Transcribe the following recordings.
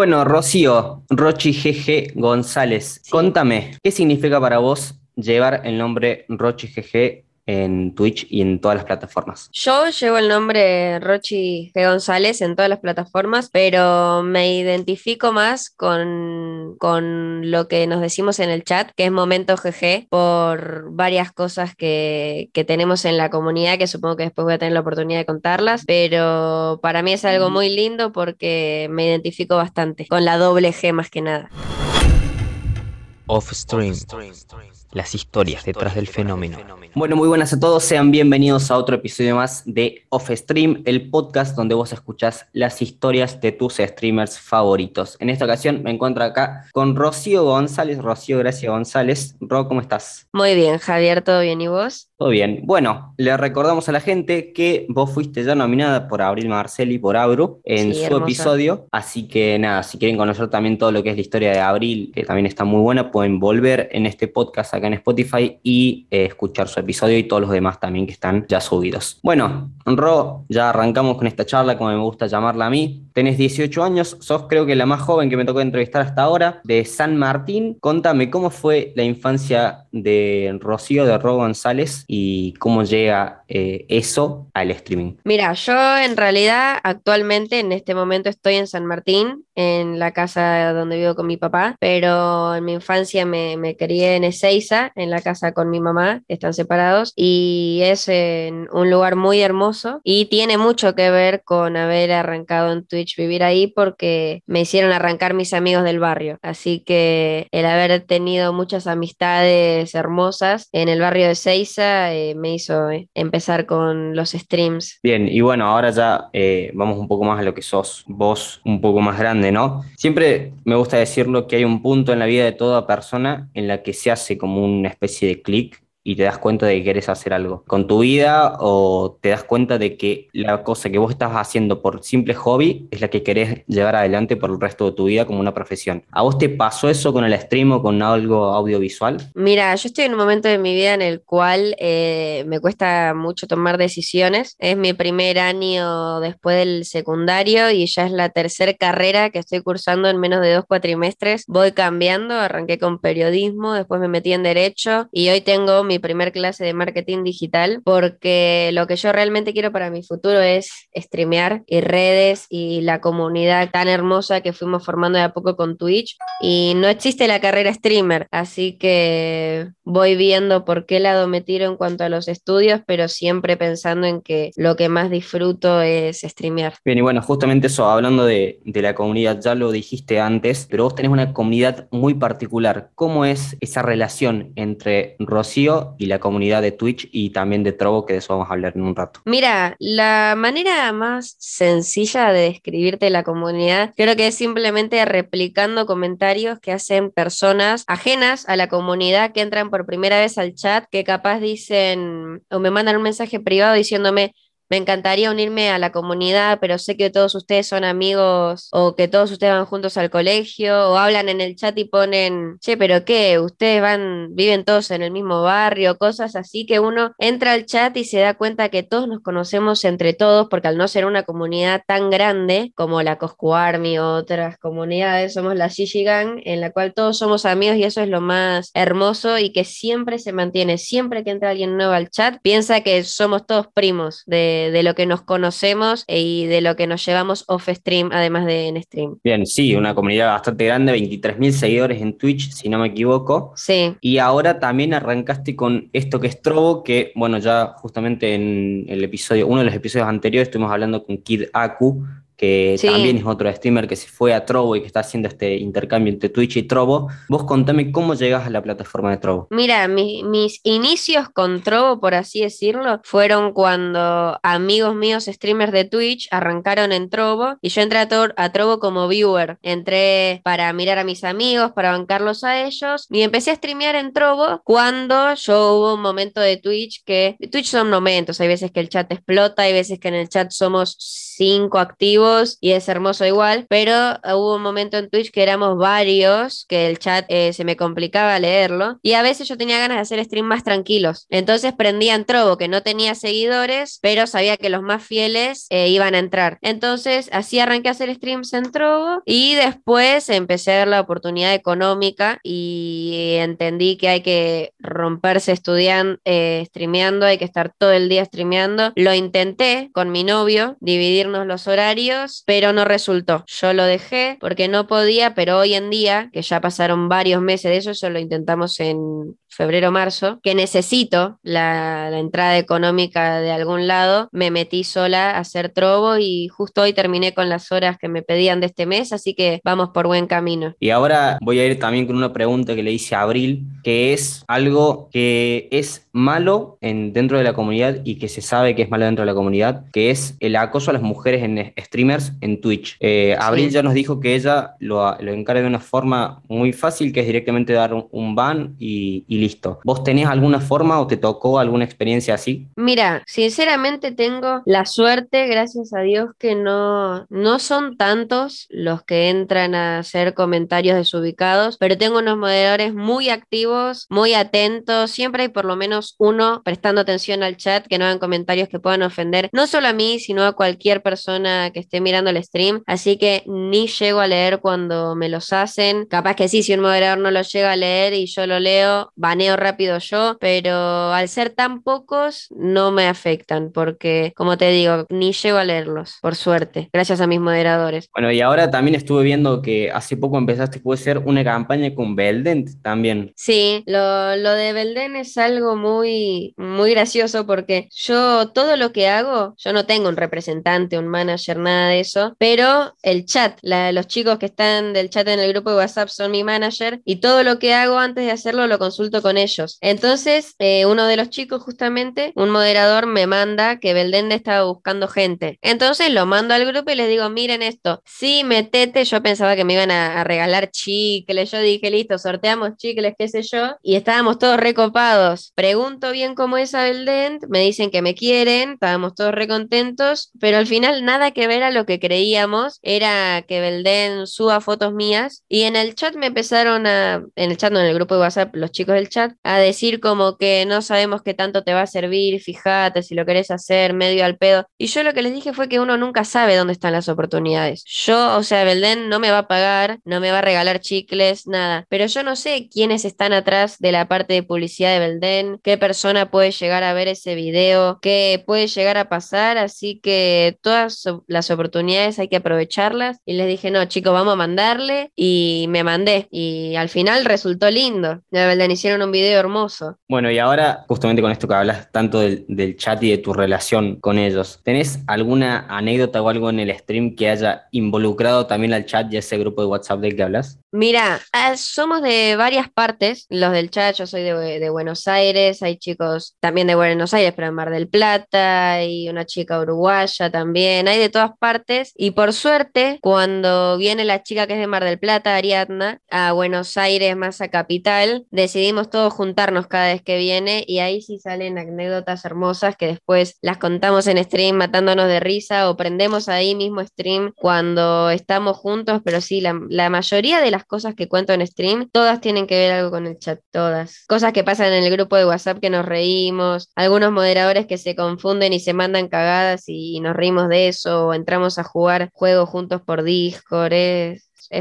Bueno, Rocío, Rochi GG González, contame, ¿qué significa para vos llevar el nombre Rochi GG en Twitch y en todas las plataformas. Yo llevo el nombre Rochi G. González en todas las plataformas, pero me identifico más con, con lo que nos decimos en el chat, que es Momento GG, por varias cosas que, que tenemos en la comunidad, que supongo que después voy a tener la oportunidad de contarlas, pero para mí es algo muy lindo porque me identifico bastante con la doble G más que nada. Off stream las historias detrás del fenómeno. Bueno, muy buenas a todos, sean bienvenidos a otro episodio más de Off Stream, el podcast donde vos escuchás las historias de tus streamers favoritos. En esta ocasión me encuentro acá con Rocío González. Rocío, gracias González. Ro, ¿cómo estás? Muy bien, Javier, ¿todo bien y vos? Todo bien. Bueno, le recordamos a la gente que vos fuiste ya nominada por Abril Marcelli por Abru en su episodio. Así que nada, si quieren conocer también todo lo que es la historia de Abril, que también está muy buena, pueden volver en este podcast acá en Spotify y eh, escuchar su episodio y todos los demás también que están ya subidos. Bueno, Ro, ya arrancamos con esta charla, como me gusta llamarla a mí. Tenés 18 años, sos creo que la más joven que me tocó entrevistar hasta ahora, de San Martín. Contame, ¿cómo fue la infancia de Rocío de Ro González y cómo llega eh, eso al streaming? Mira, yo en realidad actualmente en este momento estoy en San Martín, en la casa donde vivo con mi papá, pero en mi infancia me, me crié en Ezeiza, en la casa con mi mamá, están separados, y es en un lugar muy hermoso y tiene mucho que ver con haber arrancado en Twitch, vivir ahí, porque me hicieron arrancar mis amigos del barrio, así que el haber tenido muchas amistades hermosas en el barrio de Ezeiza, eh, me hizo eh, empezar con los streams. Bien, y bueno, ahora ya eh, vamos un poco más a lo que sos vos, un poco más grande, ¿no? Siempre me gusta decirlo que hay un punto en la vida de toda persona en la que se hace como una especie de clic y te das cuenta de que quieres hacer algo con tu vida o te das cuenta de que la cosa que vos estás haciendo por simple hobby es la que querés llevar adelante por el resto de tu vida como una profesión. ¿A vos te pasó eso con el stream o con algo audiovisual? Mira, yo estoy en un momento de mi vida en el cual eh, me cuesta mucho tomar decisiones. Es mi primer año después del secundario y ya es la tercera carrera que estoy cursando en menos de dos cuatrimestres. Voy cambiando, arranqué con periodismo, después me metí en derecho y hoy tengo mi primer clase de marketing digital porque lo que yo realmente quiero para mi futuro es streamear y redes y la comunidad tan hermosa que fuimos formando de a poco con Twitch y no existe la carrera streamer, así que voy viendo por qué lado me tiro en cuanto a los estudios, pero siempre pensando en que lo que más disfruto es streamear. Bien, y bueno, justamente eso, hablando de, de la comunidad, ya lo dijiste antes, pero vos tenés una comunidad muy particular. ¿Cómo es esa relación entre Rocío y la comunidad de Twitch y también de Trovo, que de eso vamos a hablar en un rato. Mira, la manera más sencilla de describirte la comunidad creo que es simplemente replicando comentarios que hacen personas ajenas a la comunidad que entran por primera vez al chat, que capaz dicen o me mandan un mensaje privado diciéndome, me encantaría unirme a la comunidad, pero sé que todos ustedes son amigos o que todos ustedes van juntos al colegio o hablan en el chat y ponen, che, pero qué, ustedes van, viven todos en el mismo barrio, cosas así que uno entra al chat y se da cuenta que todos nos conocemos entre todos, porque al no ser una comunidad tan grande como la Coscu Army o otras comunidades, somos la Gigi Gang, en la cual todos somos amigos y eso es lo más hermoso y que siempre se mantiene, siempre que entra alguien nuevo al chat, piensa que somos todos primos de de, lo que nos conocemos y de lo que nos llevamos off stream, además de en stream. Bien, sí, una comunidad bastante grande, 23.000 seguidores en Twitch, si no me equivoco. Sí. Y ahora también arrancaste con esto que es Trovo, que bueno, ya justamente en el episodio, uno de los episodios anteriores estuvimos hablando con Kid Aku, que también es otro streamer que se fue a Trovo y que está haciendo este intercambio entre Twitch y Trovo. Vos contame cómo llegas a la plataforma de Trovo. Mira, mis inicios con Trovo, por así decirlo, fueron cuando amigos míos streamers de Twitch arrancaron en Trovo y yo entré a, a Trovo como viewer. Entré para mirar a mis amigos, para bancarlos a ellos y empecé a streamear en Trovo cuando yo hubo un momento de Twitch que Twitch son momentos, hay veces que el chat explota, hay veces que en el chat somos cinco activos vivos y es hermoso igual, pero hubo un momento en Twitch que éramos varios, que el chat eh, se me complicaba leerlo y a veces yo tenía ganas de hacer stream más tranquilos. Entonces prendía en Trovo, que no tenía seguidores, pero sabía que los más fieles eh, iban a entrar. Entonces así arranqué a hacer streams en Trovo y después empecé a ver la oportunidad económica y entendí que hay que romperse estudiando, eh, streameando, hay que estar todo el día streameando. Lo intenté con mi novio, dividirnos los horarios, pero no resultó. Yo lo dejé porque no podía, pero hoy en día, que ya pasaron varios meses de eso, eso lo intentamos en febrero, marzo, que necesito la, entrada económica de algún lado, me metí sola a hacer trobo y justo hoy terminé con las horas que me pedían de este mes, así que vamos por buen camino. Y ahora voy a ir también con una pregunta que le hice a Abril, que es algo que es malo en, dentro de la comunidad y que se sabe que es malo dentro de la comunidad, que es el acoso a las mujeres en streamers en Twitch. Eh, Abril ya nos dijo que ella lo, lo, encara de una forma muy fácil, que es directamente dar un, ban y, y listo. ¿Vos tenés alguna forma o te tocó alguna experiencia así? Mira, sinceramente tengo la suerte, gracias a Dios, que no, no son tantos los que entran a hacer comentarios desubicados, pero tengo unos moderadores muy activos, muy atentos, siempre hay por lo menos uno prestando atención al chat, que no hagan comentarios que puedan ofender no solo a mí, sino a cualquier persona que esté mirando el stream, así que ni llego a leer cuando me los hacen, capaz que sí, si un moderador no lo llega a leer y yo lo leo, baneo rápido yo, pero al ser tan pocos no me afectan porque, como te digo, ni llego a leerlos, por suerte, gracias a mis moderadores. Bueno, y ahora también estuve viendo que hace poco empezaste, puede ser una campaña con Belden también. Sí, lo, lo de Belden es algo muy, muy gracioso porque yo todo lo que hago, yo no tengo un representante, un manager, nada de eso, pero el chat, los chicos que están del chat en el grupo de WhatsApp son mi manager y todo lo que hago antes de hacerlo lo consulto con ellos. Entonces, eh, uno de los chicos, justamente, un moderador, me manda que Beldende estaba buscando gente. Entonces lo mando al grupo y les digo, miren esto, sí, metete, yo pensaba que me iban a, regalar chicles, yo dije, listo, sorteamos chicles, qué sé yo, y estábamos todos recopados. Pregunto bien cómo es a me dicen que me quieren, estábamos todos recontentos, pero al final nada que ver a lo que creíamos, era que Belden suba fotos mías, y en el chat me empezaron a, en el chat, no en el grupo de WhatsApp, los chicos del chat, a decir como que no sabemos qué tanto te va a servir, fíjate si lo querés hacer medio al pedo. Y yo lo que les dije fue que uno nunca sabe dónde están las oportunidades. Yo, o sea, Belden no me va a pagar, no me va a regalar chicles, nada. Pero yo no sé quiénes están atrás de la parte de publicidad de Belden, qué persona puede llegar a ver ese video, qué puede llegar a pasar. Así que todas las oportunidades hay que aprovecharlas. Y les dije, no, chicos, vamos a mandarle. Y me mandé. Y al final resultó lindo. De Belden hicieron un video hermoso. Bueno, y ahora, justamente con esto que hablas tanto del, del, chat y de tu relación con ellos, ¿tenés alguna anécdota o algo en el stream que haya involucrado también al chat y ese grupo de WhatsApp del que hablas? Mira, ah, somos de varias partes, los del chat, yo soy de, Buenos Aires, hay chicos también de Buenos Aires, pero en Mar del Plata, hay una chica uruguaya también, hay de todas partes, y por suerte, cuando viene la chica que es de Mar del Plata, Ariadna, a Buenos Aires más a Capital, decidimos todos juntarnos cada vez que viene, y ahí sí salen anécdotas hermosas que después las contamos en stream matándonos de risa, o prendemos ahí mismo stream cuando estamos juntos, pero sí, la, mayoría de las cosas que cuento en stream, todas tienen que ver algo con el chat, todas. Cosas que pasan en el grupo de WhatsApp que nos reímos, algunos moderadores que se confunden y se mandan cagadas y nos reímos de eso, o entramos a jugar juegos juntos por Discord,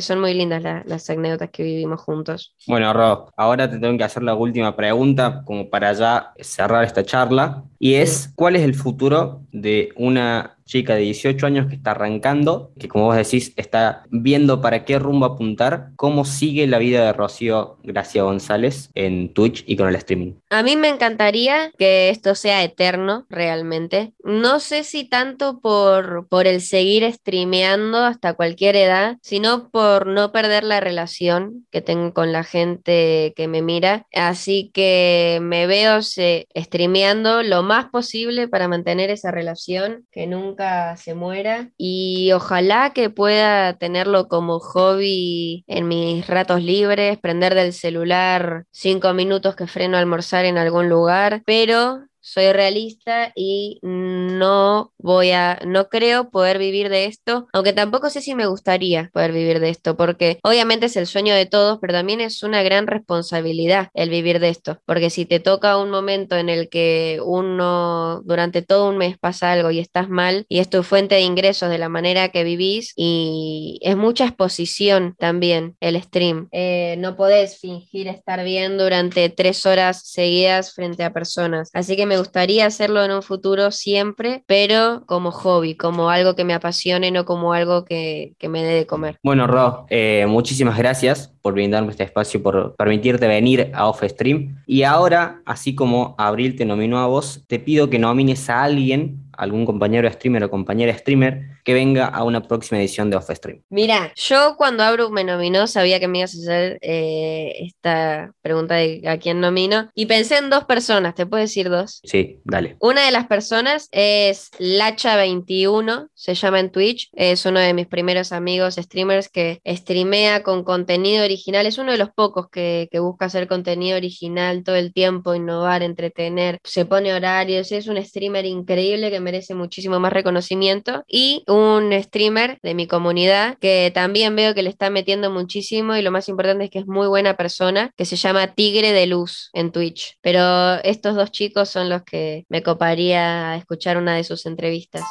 son muy lindas las anécdotas que vivimos juntos. Bueno, Rob, ahora te tengo que hacer la última pregunta como para ya cerrar esta charla, y es, ¿cuál es el futuro de una chica de 18 años que está arrancando, que como vos decís, está viendo para qué rumbo apuntar, cómo sigue la vida de Rocío Gracia González en Twitch y con el streaming. A mí me encantaría que esto sea eterno, realmente. No sé si tanto por, por el seguir streameando hasta cualquier edad, sino por no perder la relación que tengo con la gente que me mira. Así que me veo streameando lo más posible para mantener esa relación que nunca se muera. Y ojalá que pueda tenerlo como hobby en mis ratos libres, prender del celular cinco minutos que freno a almorzar en algún lugar, pero soy realista y no voy a, no creo poder vivir de esto, aunque tampoco sé si me gustaría poder vivir de esto, porque obviamente es el sueño de todos, pero también es una gran responsabilidad el vivir de esto, porque si te toca un momento en el que uno durante todo un mes pasa algo y estás mal y es tu fuente de ingresos de la manera que vivís y es mucha exposición también el stream. Eh, no podés fingir estar bien durante tres horas seguidas frente a personas. Así que me gustaría hacerlo en un futuro siempre, pero como hobby, como algo que me apasione, no como algo que, me dé de comer. Bueno, Ro, eh, muchísimas gracias por brindarme este espacio, por permitirte venir a Off Stream. Y ahora, así como Abril te nominó a vos, te pido que nomines a alguien algún compañero streamer o compañera streamer que venga a una próxima edición de Off Stream. Mira, yo cuando Abru me nominó sabía que me ibas a hacer eh, esta pregunta de a quién nomino y pensé en dos personas, ¿te puedo decir dos? Sí, dale. Una de las personas es Lacha21, se llama en Twitch, es uno de mis primeros amigos streamers que streamea con contenido original, es uno de los pocos que, que busca hacer contenido original todo el tiempo, innovar, entretener, se pone horarios, es un streamer increíble que me merece muchísimo más reconocimiento. Y un streamer de mi comunidad que también veo que le está metiendo muchísimo y lo más importante es que es muy buena persona, que se llama Tigre de Luz en Twitch. Pero estos dos chicos son los que me coparía escuchar una de sus entrevistas.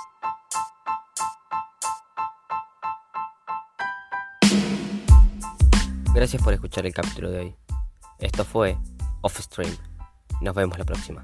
Gracias por escuchar el capítulo de hoy. Esto fue Off Stream. Nos vemos la próxima.